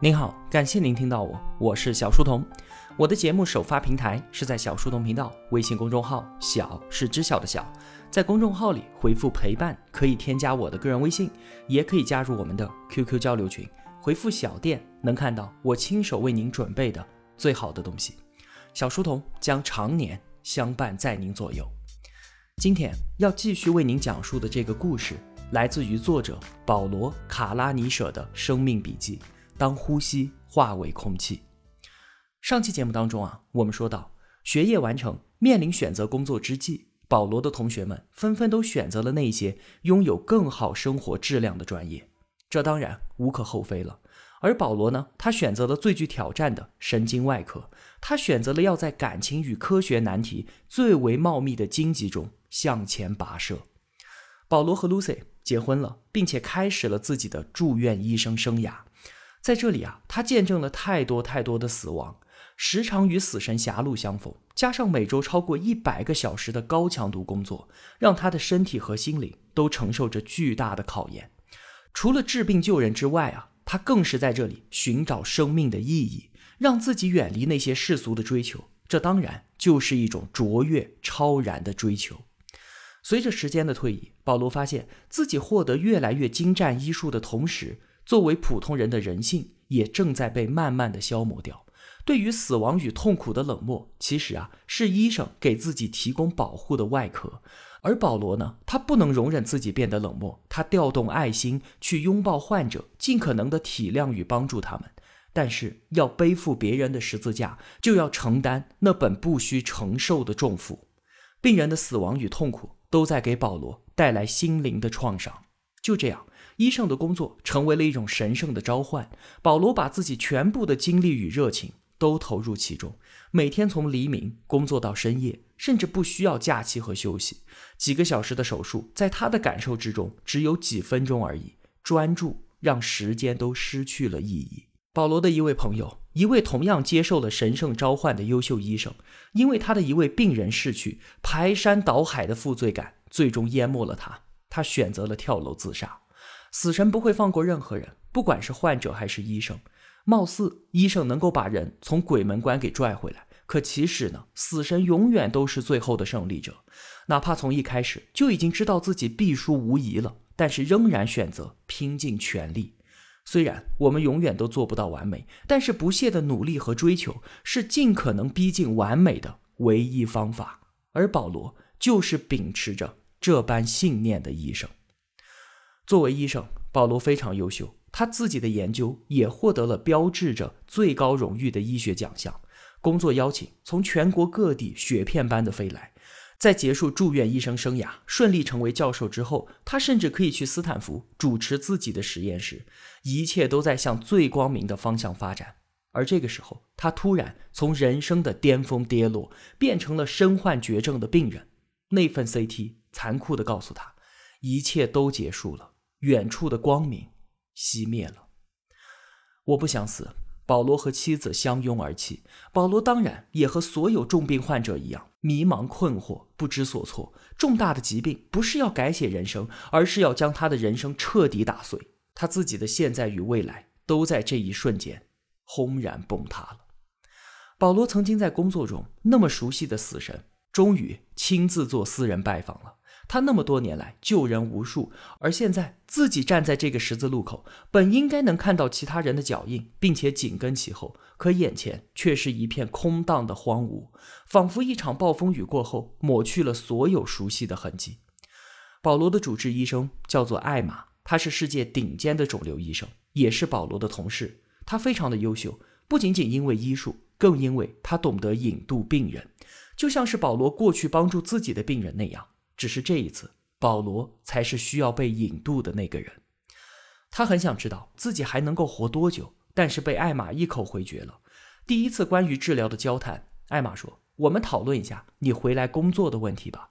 您好，感谢您听到我，我是小书童。我的节目首发平台是在小书童频道微信公众号，小是知晓的小，在公众号里回复陪伴，可以添加我的个人微信，也可以加入我们的 QQ 交流群，回复小店能看到我亲手为您准备的最好的东西。小书童将常年相伴在您左右。今天要继续为您讲述的这个故事，来自于作者保罗·卡拉尼舍的生命笔记。当呼吸化为空气。上期节目当中啊，我们说到学业完成，面临选择工作之际，保罗的同学们纷纷都选择了那些拥有更好生活质量的专业，这当然无可厚非了。而保罗呢，他选择了最具挑战的神经外科，他选择了要在感情与科学难题最为茂密的荆棘中向前跋涉。保罗和 Lucy 结婚了，并且开始了自己的住院医生生涯。在这里啊，他见证了太多太多的死亡，时常与死神狭路相逢，加上每周超过一百个小时的高强度工作，让他的身体和心灵都承受着巨大的考验。除了治病救人之外啊，他更是在这里寻找生命的意义，让自己远离那些世俗的追求。这当然就是一种卓越超然的追求。随着时间的推移，保罗发现自己获得越来越精湛医术的同时。作为普通人的人性也正在被慢慢的消磨掉。对于死亡与痛苦的冷漠，其实啊是医生给自己提供保护的外壳。而保罗呢，他不能容忍自己变得冷漠，他调动爱心去拥抱患者，尽可能的体谅与帮助他们。但是要背负别人的十字架，就要承担那本不需承受的重负。病人的死亡与痛苦都在给保罗带来心灵的创伤。就这样。医生的工作成为了一种神圣的召唤。保罗把自己全部的精力与热情都投入其中，每天从黎明工作到深夜，甚至不需要假期和休息。几个小时的手术，在他的感受之中只有几分钟而已。专注让时间都失去了意义。保罗的一位朋友，一位同样接受了神圣召唤的优秀医生，因为他的一位病人逝去，排山倒海的负罪感最终淹没了他。他选择了跳楼自杀。死神不会放过任何人，不管是患者还是医生。貌似医生能够把人从鬼门关给拽回来，可其实呢，死神永远都是最后的胜利者。哪怕从一开始就已经知道自己必输无疑了，但是仍然选择拼尽全力。虽然我们永远都做不到完美，但是不懈的努力和追求是尽可能逼近完美的唯一方法。而保罗就是秉持着这般信念的医生。作为医生，保罗非常优秀，他自己的研究也获得了标志着最高荣誉的医学奖项。工作邀请从全国各地雪片般的飞来。在结束住院医生生涯，顺利成为教授之后，他甚至可以去斯坦福主持自己的实验室，一切都在向最光明的方向发展。而这个时候，他突然从人生的巅峰跌落，变成了身患绝症的病人。那份 CT 残酷地告诉他，一切都结束了。远处的光明熄灭了。我不想死。保罗和妻子相拥而泣。保罗当然也和所有重病患者一样，迷茫困惑，不知所措。重大的疾病不是要改写人生，而是要将他的人生彻底打碎。他自己的现在与未来都在这一瞬间轰然崩塌了。保罗曾经在工作中那么熟悉的死神，终于亲自做私人拜访了。他那么多年来救人无数，而现在自己站在这个十字路口，本应该能看到其他人的脚印，并且紧跟其后，可眼前却是一片空荡的荒芜，仿佛一场暴风雨过后抹去了所有熟悉的痕迹。保罗的主治医生叫做艾玛，他是世界顶尖的肿瘤医生，也是保罗的同事。他非常的优秀，不仅仅因为医术，更因为他懂得引渡病人，就像是保罗过去帮助自己的病人那样。只是这一次，保罗才是需要被引渡的那个人。他很想知道自己还能够活多久，但是被艾玛一口回绝了。第一次关于治疗的交谈，艾玛说：“我们讨论一下你回来工作的问题吧。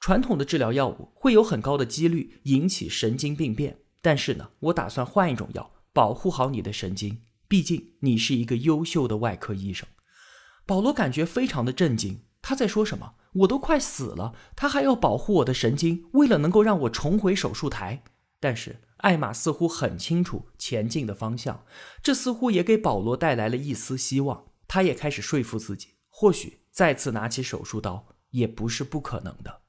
传统的治疗药物会有很高的几率引起神经病变，但是呢，我打算换一种药，保护好你的神经。毕竟你是一个优秀的外科医生。”保罗感觉非常的震惊。他在说什么？我都快死了，他还要保护我的神经，为了能够让我重回手术台。但是艾玛似乎很清楚前进的方向，这似乎也给保罗带来了一丝希望。他也开始说服自己，或许再次拿起手术刀也不是不可能的。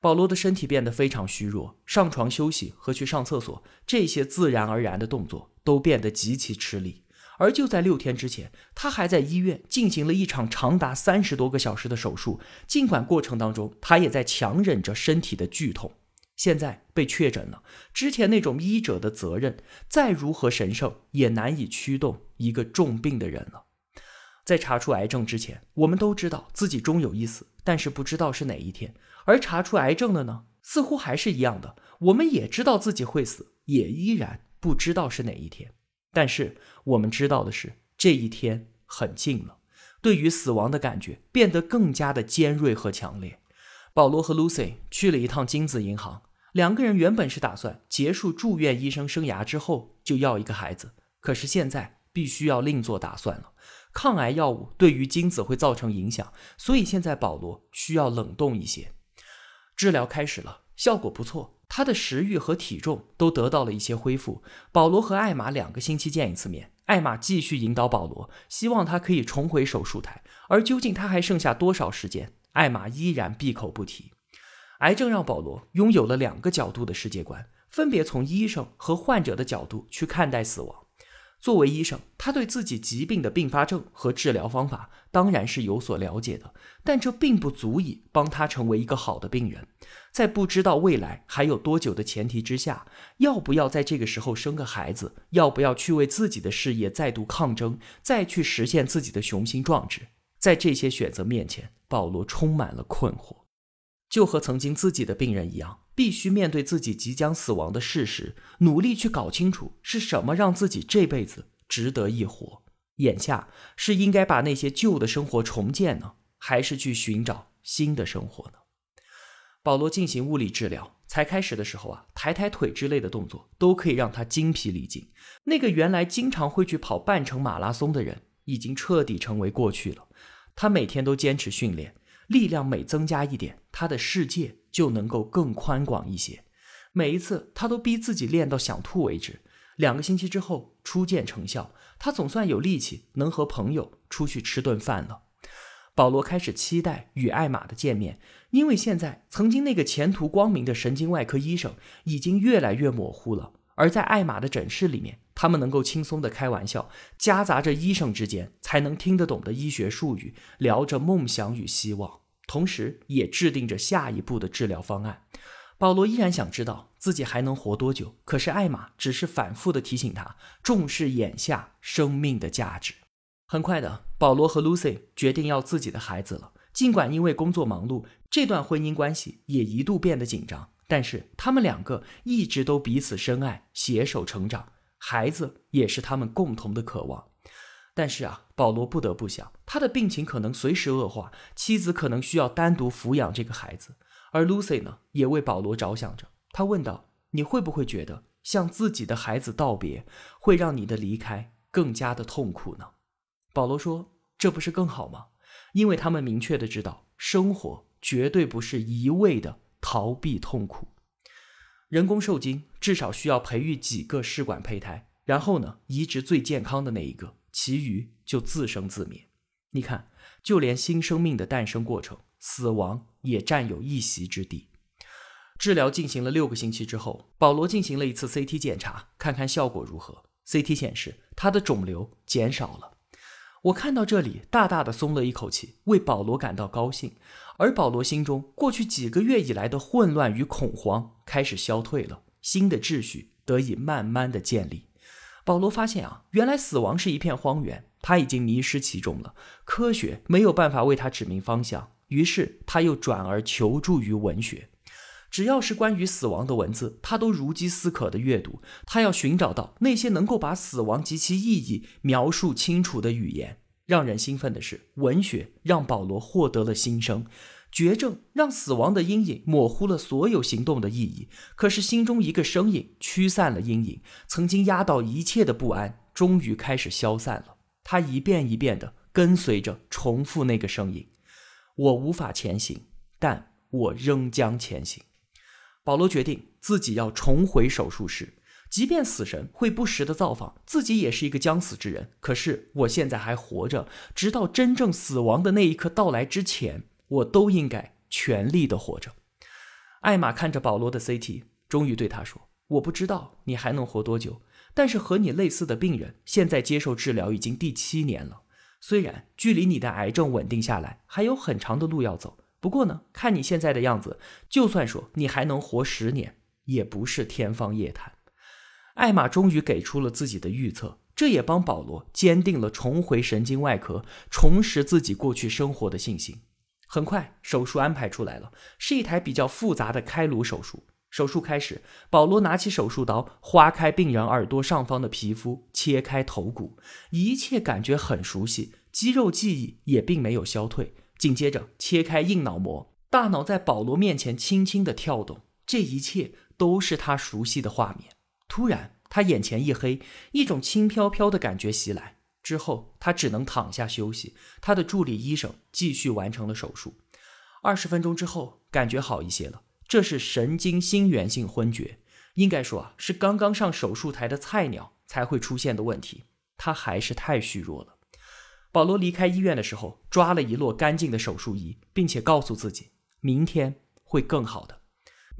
保罗的身体变得非常虚弱，上床休息和去上厕所这些自然而然的动作都变得极其吃力。而就在六天之前，他还在医院进行了一场长达三十多个小时的手术，尽管过程当中他也在强忍着身体的剧痛。现在被确诊了，之前那种医者的责任再如何神圣，也难以驱动一个重病的人了。在查出癌症之前，我们都知道自己终有一死，但是不知道是哪一天。而查出癌症的呢，似乎还是一样的，我们也知道自己会死，也依然不知道是哪一天。但是我们知道的是，这一天很近了，对于死亡的感觉变得更加的尖锐和强烈。保罗和 Lucy 去了一趟精子银行，两个人原本是打算结束住院医生生涯之后就要一个孩子，可是现在必须要另做打算了。抗癌药物对于精子会造成影响，所以现在保罗需要冷冻一些。治疗开始了，效果不错，他的食欲和体重都得到了一些恢复。保罗和艾玛两个星期见一次面，艾玛继续引导保罗，希望他可以重回手术台。而究竟他还剩下多少时间？艾玛依然闭口不提。癌症让保罗拥有了两个角度的世界观，分别从医生和患者的角度去看待死亡。作为医生，他对自己疾病的并发症和治疗方法当然是有所了解的，但这并不足以帮他成为一个好的病人。在不知道未来还有多久的前提之下，要不要在这个时候生个孩子，要不要去为自己的事业再度抗争，再去实现自己的雄心壮志，在这些选择面前。保罗充满了困惑，就和曾经自己的病人一样，必须面对自己即将死亡的事实，努力去搞清楚是什么让自己这辈子值得一活。眼下是应该把那些旧的生活重建呢，还是去寻找新的生活呢？保罗进行物理治疗，才开始的时候啊，抬抬腿之类的动作都可以让他精疲力尽。那个原来经常会去跑半程马拉松的人，已经彻底成为过去了。他每天都坚持训练，力量每增加一点，他的世界就能够更宽广一些。每一次，他都逼自己练到想吐为止。两个星期之后，初见成效，他总算有力气能和朋友出去吃顿饭了。保罗开始期待与艾玛的见面，因为现在曾经那个前途光明的神经外科医生已经越来越模糊了。而在艾玛的诊室里面，他们能够轻松的开玩笑，夹杂着医生之间才能听得懂的医学术语，聊着梦想与希望，同时也制定着下一步的治疗方案。保罗依然想知道自己还能活多久，可是艾玛只是反复的提醒他重视眼下生命的价值。很快的，保罗和 Lucy 决定要自己的孩子了。尽管因为工作忙碌，这段婚姻关系也一度变得紧张。但是他们两个一直都彼此深爱，携手成长，孩子也是他们共同的渴望。但是啊，保罗不得不想，他的病情可能随时恶化，妻子可能需要单独抚养这个孩子。而 Lucy 呢，也为保罗着想着。他问道：“你会不会觉得向自己的孩子道别，会让你的离开更加的痛苦呢？”保罗说：“这不是更好吗？因为他们明确的知道，生活绝对不是一味的。”逃避痛苦，人工受精至少需要培育几个试管胚胎，然后呢，移植最健康的那一个，其余就自生自灭。你看，就连新生命的诞生过程，死亡也占有一席之地。治疗进行了六个星期之后，保罗进行了一次 CT 检查，看看效果如何。CT 显示他的肿瘤减少了。我看到这里，大大的松了一口气，为保罗感到高兴。而保罗心中过去几个月以来的混乱与恐慌开始消退了，新的秩序得以慢慢的建立。保罗发现啊，原来死亡是一片荒原，他已经迷失其中了，科学没有办法为他指明方向。于是他又转而求助于文学。只要是关于死亡的文字，他都如饥似渴的阅读。他要寻找到那些能够把死亡及其意义描述清楚的语言。让人兴奋的是，文学让保罗获得了新生。绝症让死亡的阴影模糊了所有行动的意义。可是心中一个声音驱散了阴影，曾经压倒一切的不安终于开始消散了。他一遍一遍地跟随着重复那个声音：“我无法前行，但我仍将前行。”保罗决定自己要重回手术室。即便死神会不时的造访，自己也是一个将死之人。可是我现在还活着，直到真正死亡的那一刻到来之前，我都应该全力的活着。艾玛看着保罗的 CT，终于对他说：“我不知道你还能活多久，但是和你类似的病人现在接受治疗已经第七年了。虽然距离你的癌症稳定下来还有很长的路要走，不过呢，看你现在的样子，就算说你还能活十年，也不是天方夜谭。”艾玛终于给出了自己的预测，这也帮保罗坚定了重回神经外科、重拾自己过去生活的信心。很快，手术安排出来了，是一台比较复杂的开颅手术。手术开始，保罗拿起手术刀，划开病人耳朵上方的皮肤，切开头骨，一切感觉很熟悉，肌肉记忆也并没有消退。紧接着，切开硬脑膜，大脑在保罗面前轻轻的跳动，这一切都是他熟悉的画面。突然，他眼前一黑，一种轻飘飘的感觉袭来。之后，他只能躺下休息。他的助理医生继续完成了手术。二十分钟之后，感觉好一些了。这是神经心源性昏厥，应该说啊，是刚刚上手术台的菜鸟才会出现的问题。他还是太虚弱了。保罗离开医院的时候，抓了一摞干净的手术仪，并且告诉自己，明天会更好的。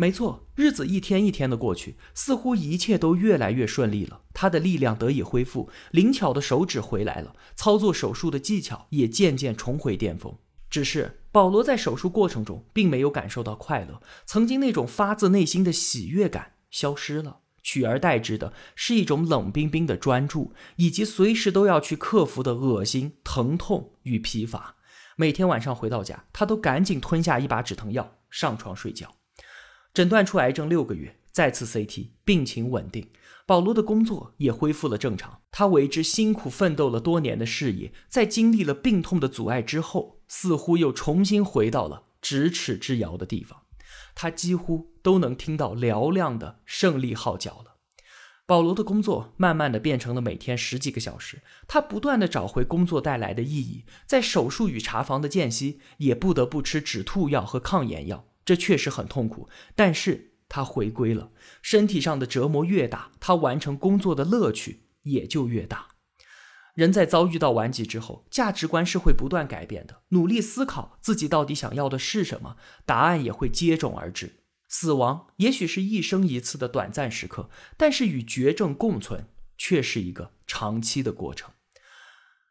没错，日子一天一天的过去，似乎一切都越来越顺利了。他的力量得以恢复，灵巧的手指回来了，操作手术的技巧也渐渐重回巅峰。只是保罗在手术过程中并没有感受到快乐，曾经那种发自内心的喜悦感消失了，取而代之的是一种冷冰冰的专注，以及随时都要去克服的恶心、疼痛与疲乏。每天晚上回到家，他都赶紧吞下一把止疼药，上床睡觉。诊断出癌症六个月，再次 CT，病情稳定。保罗的工作也恢复了正常。他为之辛苦奋斗了多年的事业，在经历了病痛的阻碍之后，似乎又重新回到了咫尺之遥的地方。他几乎都能听到嘹亮的胜利号角了。保罗的工作慢慢的变成了每天十几个小时。他不断的找回工作带来的意义。在手术与查房的间隙，也不得不吃止吐药和抗炎药。这确实很痛苦，但是他回归了。身体上的折磨越大，他完成工作的乐趣也就越大。人在遭遇到顽疾之后，价值观是会不断改变的。努力思考自己到底想要的是什么，答案也会接踵而至。死亡也许是一生一次的短暂时刻，但是与绝症共存却是一个长期的过程。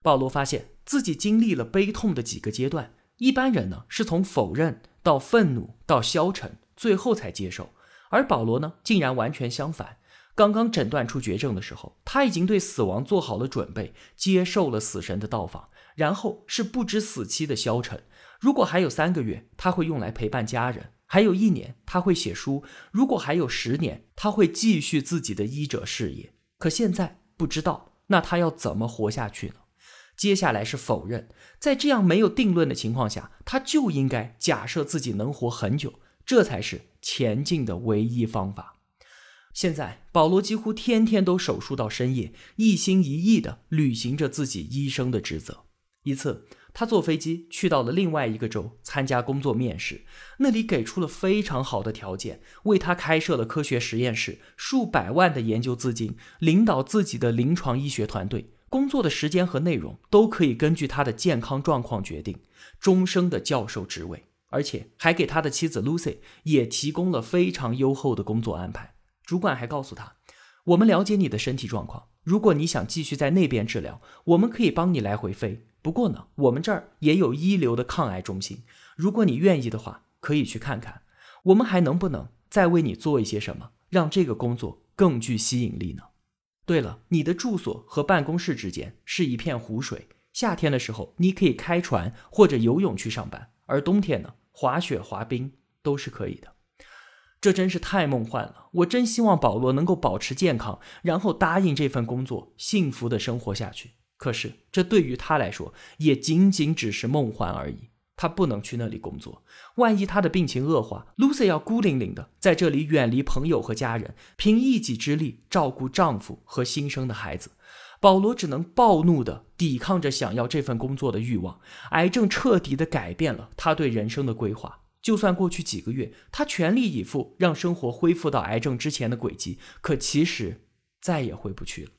保罗发现自己经历了悲痛的几个阶段，一般人呢是从否认。到愤怒，到消沉，最后才接受。而保罗呢，竟然完全相反。刚刚诊断出绝症的时候，他已经对死亡做好了准备，接受了死神的到访。然后是不知死期的消沉。如果还有三个月，他会用来陪伴家人；还有一年，他会写书；如果还有十年，他会继续自己的医者事业。可现在不知道，那他要怎么活下去呢？接下来是否认，在这样没有定论的情况下，他就应该假设自己能活很久，这才是前进的唯一方法。现在，保罗几乎天天都手术到深夜，一心一意地履行着自己医生的职责。一次，他坐飞机去到了另外一个州参加工作面试，那里给出了非常好的条件，为他开设了科学实验室，数百万的研究资金，领导自己的临床医学团队。工作的时间和内容都可以根据他的健康状况决定，终生的教授职位，而且还给他的妻子 Lucy 也提供了非常优厚的工作安排。主管还告诉他：“我们了解你的身体状况，如果你想继续在那边治疗，我们可以帮你来回飞。不过呢，我们这儿也有一流的抗癌中心，如果你愿意的话，可以去看看。我们还能不能再为你做一些什么，让这个工作更具吸引力呢？”对了，你的住所和办公室之间是一片湖水。夏天的时候，你可以开船或者游泳去上班；而冬天呢，滑雪、滑冰都是可以的。这真是太梦幻了！我真希望保罗能够保持健康，然后答应这份工作，幸福的生活下去。可是，这对于他来说，也仅仅只是梦幻而已。他不能去那里工作，万一他的病情恶化，Lucy 要孤零零的在这里远离朋友和家人，凭一己之力照顾丈夫和新生的孩子。保罗只能暴怒的抵抗着想要这份工作的欲望。癌症彻底的改变了他对人生的规划。就算过去几个月，他全力以赴让生活恢复到癌症之前的轨迹，可其实再也回不去了。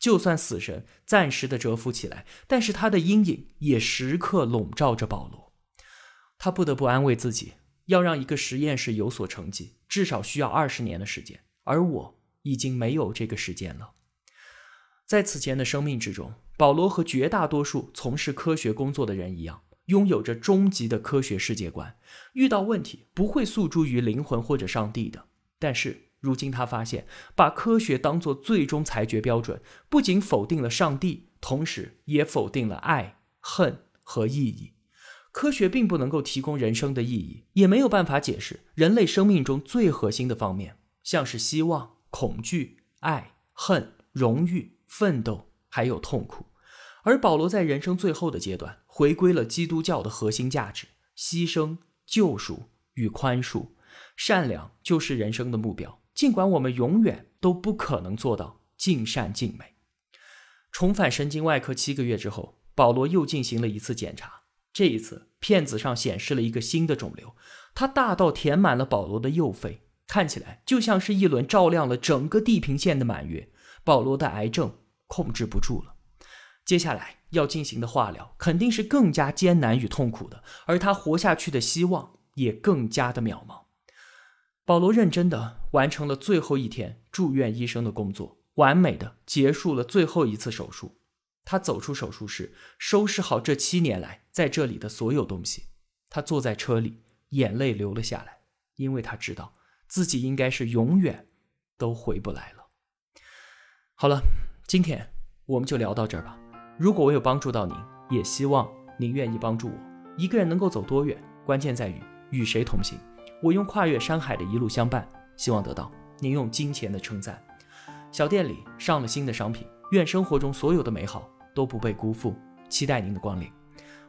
就算死神暂时的蛰伏起来，但是他的阴影也时刻笼罩着保罗。他不得不安慰自己，要让一个实验室有所成绩，至少需要二十年的时间，而我已经没有这个时间了。在此前的生命之中，保罗和绝大多数从事科学工作的人一样，拥有着终极的科学世界观，遇到问题不会诉诸于灵魂或者上帝的。但是，如今他发现，把科学当作最终裁决标准，不仅否定了上帝，同时也否定了爱、恨和意义。科学并不能够提供人生的意义，也没有办法解释人类生命中最核心的方面，像是希望、恐惧、爱、恨、荣誉、奋斗，还有痛苦。而保罗在人生最后的阶段，回归了基督教的核心价值：牺牲、救赎与宽恕。善良就是人生的目标。尽管我们永远都不可能做到尽善尽美。重返神经外科七个月之后，保罗又进行了一次检查。这一次，片子上显示了一个新的肿瘤，它大到填满了保罗的右肺，看起来就像是一轮照亮了整个地平线的满月。保罗的癌症控制不住了，接下来要进行的化疗肯定是更加艰难与痛苦的，而他活下去的希望也更加的渺茫。保罗认真的完成了最后一天住院医生的工作，完美的结束了最后一次手术。他走出手术室，收拾好这七年来在这里的所有东西。他坐在车里，眼泪流了下来，因为他知道自己应该是永远都回不来了。好了，今天我们就聊到这儿吧。如果我有帮助到您，也希望您愿意帮助我。一个人能够走多远，关键在于与谁同行。我用跨越山海的一路相伴，希望得到您用金钱的称赞。小店里上了新的商品，愿生活中所有的美好都不被辜负。期待您的光临。